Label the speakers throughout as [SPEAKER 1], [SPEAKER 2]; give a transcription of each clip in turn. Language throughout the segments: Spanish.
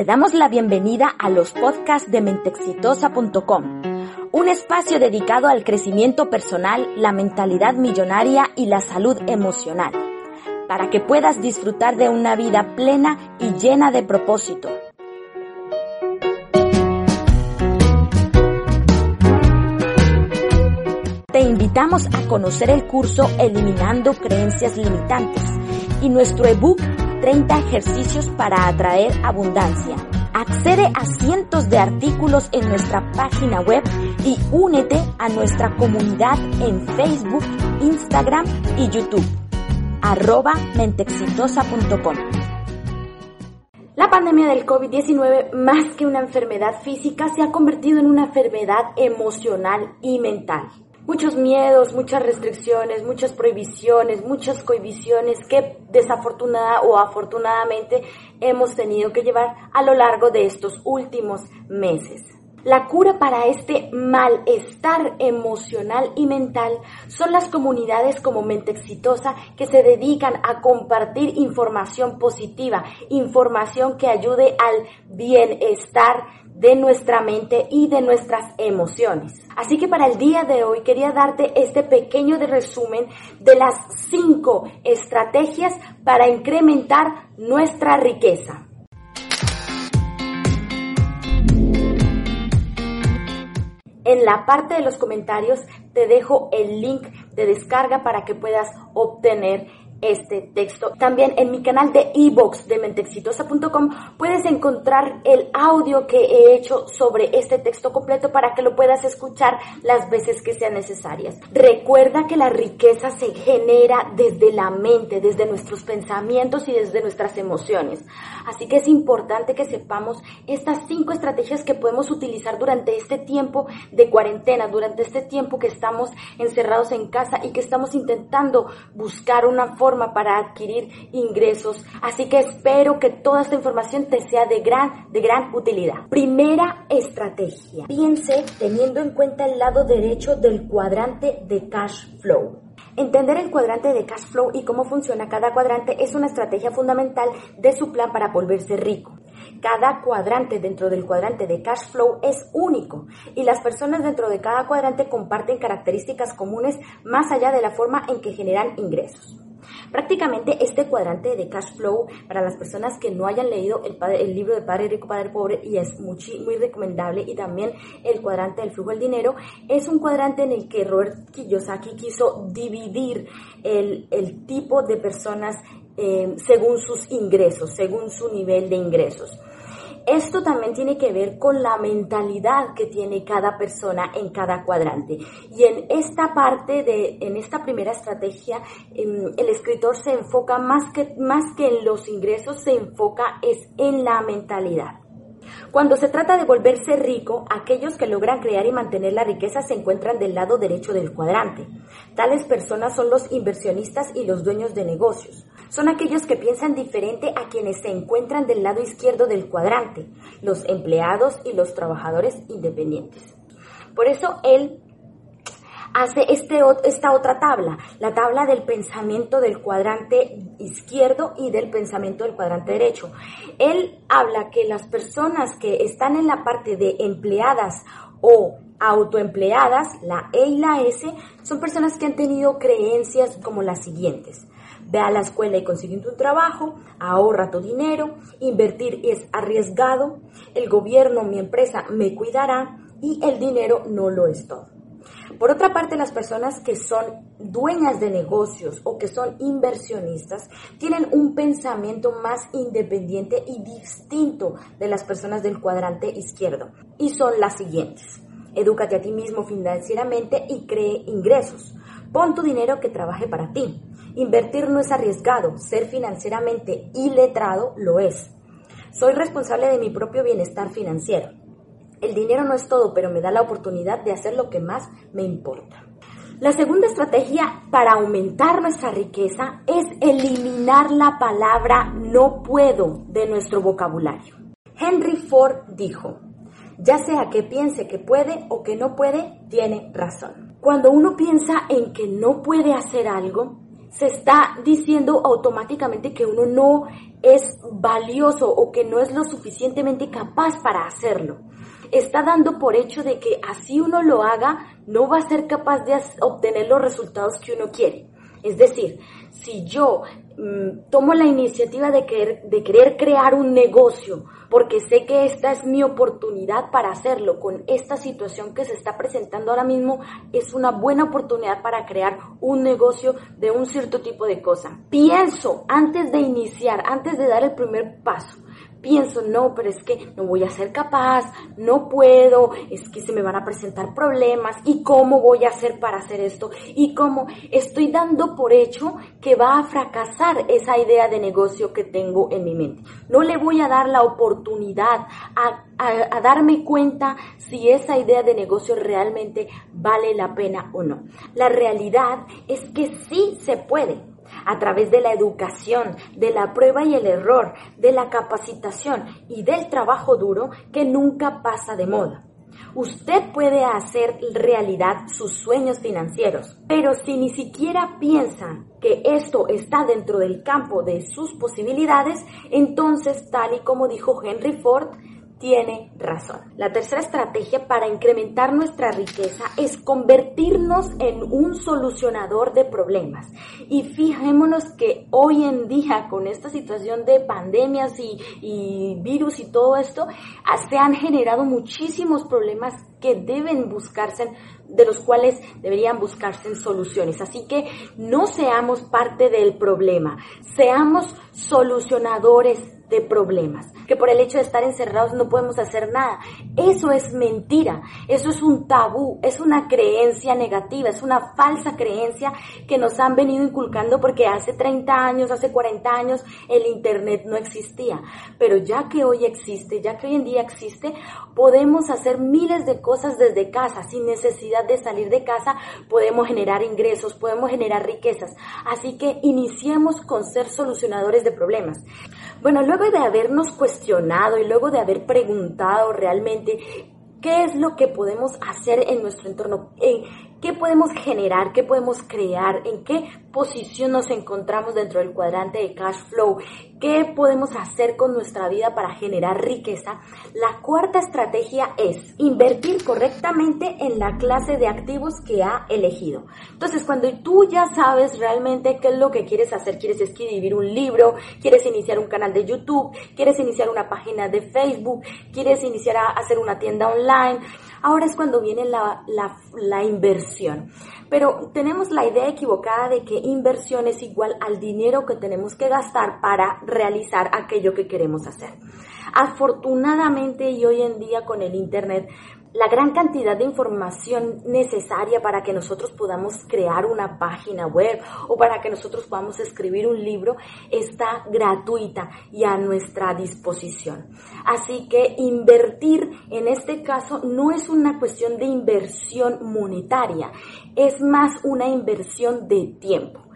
[SPEAKER 1] Te damos la bienvenida a los podcasts de mentexitosa.com, un espacio dedicado al crecimiento personal, la mentalidad millonaria y la salud emocional, para que puedas disfrutar de una vida plena y llena de propósito. Te invitamos a conocer el curso Eliminando Creencias Limitantes y nuestro ebook 30 ejercicios para atraer abundancia. Accede a cientos de artículos en nuestra página web y únete a nuestra comunidad en Facebook, Instagram y YouTube. Arroba mentexitosa.com. La pandemia del COVID-19, más que una enfermedad física, se ha convertido en una enfermedad emocional y mental muchos miedos, muchas restricciones, muchas prohibiciones, muchas cohibiciones que desafortunada o afortunadamente hemos tenido que llevar a lo largo de estos últimos meses. La cura para este malestar emocional y mental son las comunidades como Mente Exitosa que se dedican a compartir información positiva, información que ayude al bienestar de nuestra mente y de nuestras emociones. Así que para el día de hoy quería darte este pequeño de resumen de las cinco estrategias para incrementar nuestra riqueza. En la parte de los comentarios te dejo el link de descarga para que puedas obtener este texto. También en mi canal de ebox de mentexitosa.com puedes encontrar el audio que he hecho sobre este texto completo para que lo puedas escuchar las veces que sean necesarias. Recuerda que la riqueza se genera desde la mente, desde nuestros pensamientos y desde nuestras emociones. Así que es importante que sepamos estas cinco estrategias que podemos utilizar durante este tiempo de cuarentena, durante este tiempo que estamos encerrados en casa y que estamos intentando buscar una forma para adquirir ingresos. Así que espero que toda esta información te sea de gran, de gran utilidad. Primera estrategia. Piense teniendo en cuenta el lado derecho del cuadrante de cash flow. Entender el cuadrante de cash flow y cómo funciona cada cuadrante es una estrategia fundamental de su plan para volverse rico. Cada cuadrante dentro del cuadrante de cash flow es único y las personas dentro de cada cuadrante comparten características comunes más allá de la forma en que generan ingresos. Prácticamente este cuadrante de cash flow, para las personas que no hayan leído el, el libro de Padre Rico, Padre Pobre, y es muy, muy recomendable, y también el cuadrante del flujo del dinero, es un cuadrante en el que Robert Kiyosaki quiso dividir el, el tipo de personas eh, según sus ingresos, según su nivel de ingresos. Esto también tiene que ver con la mentalidad que tiene cada persona en cada cuadrante. Y en esta parte de, en esta primera estrategia, em, el escritor se enfoca más que, más que en los ingresos, se enfoca es en la mentalidad. Cuando se trata de volverse rico, aquellos que logran crear y mantener la riqueza se encuentran del lado derecho del cuadrante. Tales personas son los inversionistas y los dueños de negocios. Son aquellos que piensan diferente a quienes se encuentran del lado izquierdo del cuadrante, los empleados y los trabajadores independientes. Por eso él hace este, esta otra tabla, la tabla del pensamiento del cuadrante izquierdo y del pensamiento del cuadrante derecho. Él habla que las personas que están en la parte de empleadas o autoempleadas, la E y la S, son personas que han tenido creencias como las siguientes. Ve a la escuela y consigue un trabajo, ahorra tu dinero, invertir es arriesgado, el gobierno, mi empresa me cuidará y el dinero no lo es todo. Por otra parte, las personas que son dueñas de negocios o que son inversionistas tienen un pensamiento más independiente y distinto de las personas del cuadrante izquierdo. Y son las siguientes. Edúcate a ti mismo financieramente y cree ingresos. Pon tu dinero que trabaje para ti. Invertir no es arriesgado, ser financieramente iletrado lo es. Soy responsable de mi propio bienestar financiero. El dinero no es todo, pero me da la oportunidad de hacer lo que más me importa. La segunda estrategia para aumentar nuestra riqueza es eliminar la palabra no puedo de nuestro vocabulario. Henry Ford dijo, ya sea que piense que puede o que no puede, tiene razón. Cuando uno piensa en que no puede hacer algo, se está diciendo automáticamente que uno no es valioso o que no es lo suficientemente capaz para hacerlo. Está dando por hecho de que así uno lo haga, no va a ser capaz de obtener los resultados que uno quiere. Es decir, si yo mm, tomo la iniciativa de querer, de querer crear un negocio, porque sé que esta es mi oportunidad para hacerlo con esta situación que se está presentando ahora mismo, es una buena oportunidad para crear un negocio de un cierto tipo de cosa. Pienso antes de iniciar, antes de dar el primer paso, pienso, no, pero es que no voy a ser capaz, no puedo, es que se me van a presentar problemas y cómo voy a hacer para hacer esto y cómo estoy dando por hecho que va a fracasar esa idea de negocio que tengo en mi mente. No le voy a dar la oportunidad a, a darme cuenta si esa idea de negocio realmente vale la pena o no. La realidad es que sí se puede a través de la educación, de la prueba y el error, de la capacitación y del trabajo duro que nunca pasa de moda. Usted puede hacer realidad sus sueños financieros, pero si ni siquiera piensa que esto está dentro del campo de sus posibilidades, entonces, tal y como dijo Henry Ford, tiene razón. La tercera estrategia para incrementar nuestra riqueza es convertirnos en un solucionador de problemas. Y fijémonos que hoy en día con esta situación de pandemias y, virus y todo esto, se han generado muchísimos problemas que deben buscarse, de los cuales deberían buscarse soluciones. Así que no seamos parte del problema, seamos solucionadores de problemas, que por el hecho de estar encerrados no podemos hacer nada. Eso es mentira, eso es un tabú, es una creencia negativa, es una falsa creencia que nos han venido inculcando porque hace 30 años, hace 40 años el Internet no existía. Pero ya que hoy existe, ya que hoy en día existe, podemos hacer miles de cosas desde casa, sin necesidad de salir de casa, podemos generar ingresos, podemos generar riquezas. Así que iniciemos con ser solucionadores de problemas. Bueno, luego de habernos cuestionado y luego de haber preguntado realmente qué es lo que podemos hacer en nuestro entorno, qué podemos generar, qué podemos crear, en qué posición nos encontramos dentro del cuadrante de cash flow, qué podemos hacer con nuestra vida para generar riqueza. La cuarta estrategia es invertir correctamente en la clase de activos que ha elegido. Entonces, cuando tú ya sabes realmente qué es lo que quieres hacer, quieres escribir un libro, quieres iniciar un canal de YouTube, quieres iniciar una página de Facebook, quieres iniciar a hacer una tienda online, ahora es cuando viene la, la, inversión. Pero tenemos la idea equivocada de que inversión es igual al dinero que tenemos que gastar para realizar aquello que queremos hacer. Afortunadamente y hoy en día con el Internet la gran cantidad de información necesaria para que nosotros podamos crear una página web o para que nosotros podamos escribir un libro está gratuita y a nuestra disposición. Así que invertir en este caso no es una cuestión de inversión monetaria, es más una inversión de tiempo.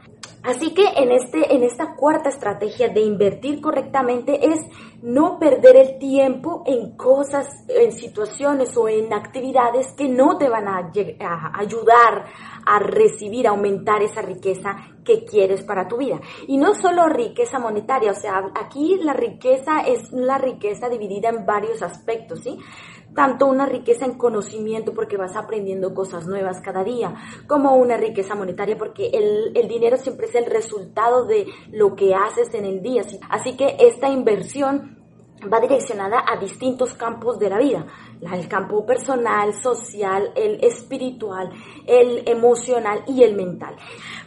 [SPEAKER 1] Así que en, este, en esta cuarta estrategia de invertir correctamente es no perder el tiempo en cosas, en situaciones o en actividades que no te van a, a ayudar a recibir, a aumentar esa riqueza que quieres para tu vida. Y no solo riqueza monetaria, o sea, aquí la riqueza es la riqueza dividida en varios aspectos, ¿sí? Tanto una riqueza en conocimiento porque vas aprendiendo cosas nuevas cada día, como una riqueza monetaria porque el, el, dinero siempre es el resultado de lo que haces en el día. Así que esta inversión va direccionada a distintos campos de la vida, el campo personal, social, el espiritual, el emocional y el mental.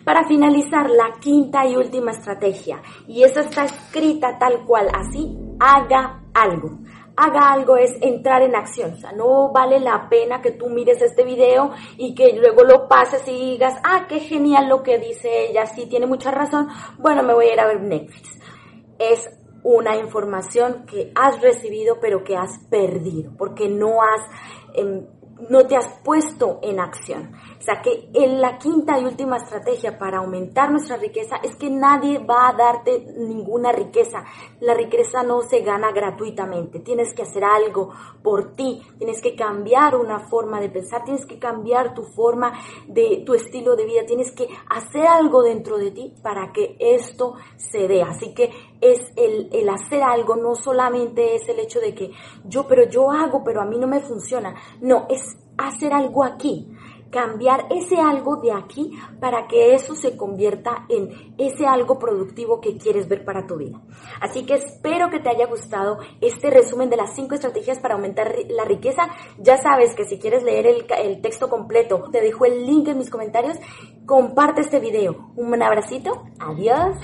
[SPEAKER 1] Para finalizar, la quinta y última estrategia, y esa está escrita tal cual, así, haga algo haga algo es entrar en acción. O sea, no vale la pena que tú mires este video y que luego lo pases y digas, ah, qué genial lo que dice ella, sí, tiene mucha razón, bueno, me voy a ir a ver Netflix. Es una información que has recibido pero que has perdido, porque no has em, no te has puesto en acción. O sea que en la quinta y última estrategia para aumentar nuestra riqueza es que nadie va a darte ninguna riqueza. La riqueza no se gana gratuitamente. Tienes que hacer algo por ti. Tienes que cambiar una forma de pensar. Tienes que cambiar tu forma de tu estilo de vida. Tienes que hacer algo dentro de ti para que esto se dé. Así que es el, el hacer algo, no solamente es el hecho de que yo, pero yo hago, pero a mí no me funciona. No, es hacer algo aquí, cambiar ese algo de aquí para que eso se convierta en ese algo productivo que quieres ver para tu vida. Así que espero que te haya gustado este resumen de las cinco estrategias para aumentar la riqueza. Ya sabes que si quieres leer el, el texto completo, te dejo el link en mis comentarios. Comparte este video. Un abracito. Adiós.